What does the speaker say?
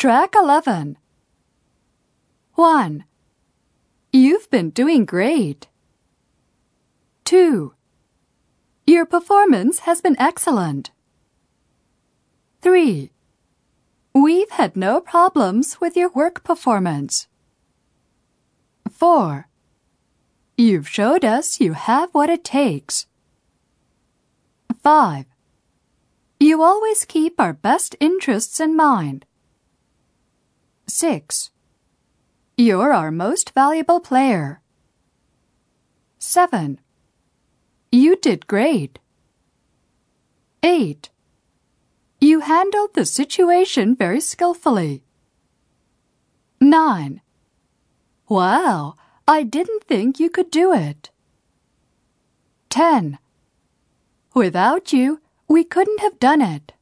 Track 11. 1. You've been doing great. 2. Your performance has been excellent. 3. We've had no problems with your work performance. 4. You've showed us you have what it takes. 5. You always keep our best interests in mind. 6. You're our most valuable player. 7. You did great. 8. You handled the situation very skillfully. 9. Wow, I didn't think you could do it. 10. Without you, we couldn't have done it.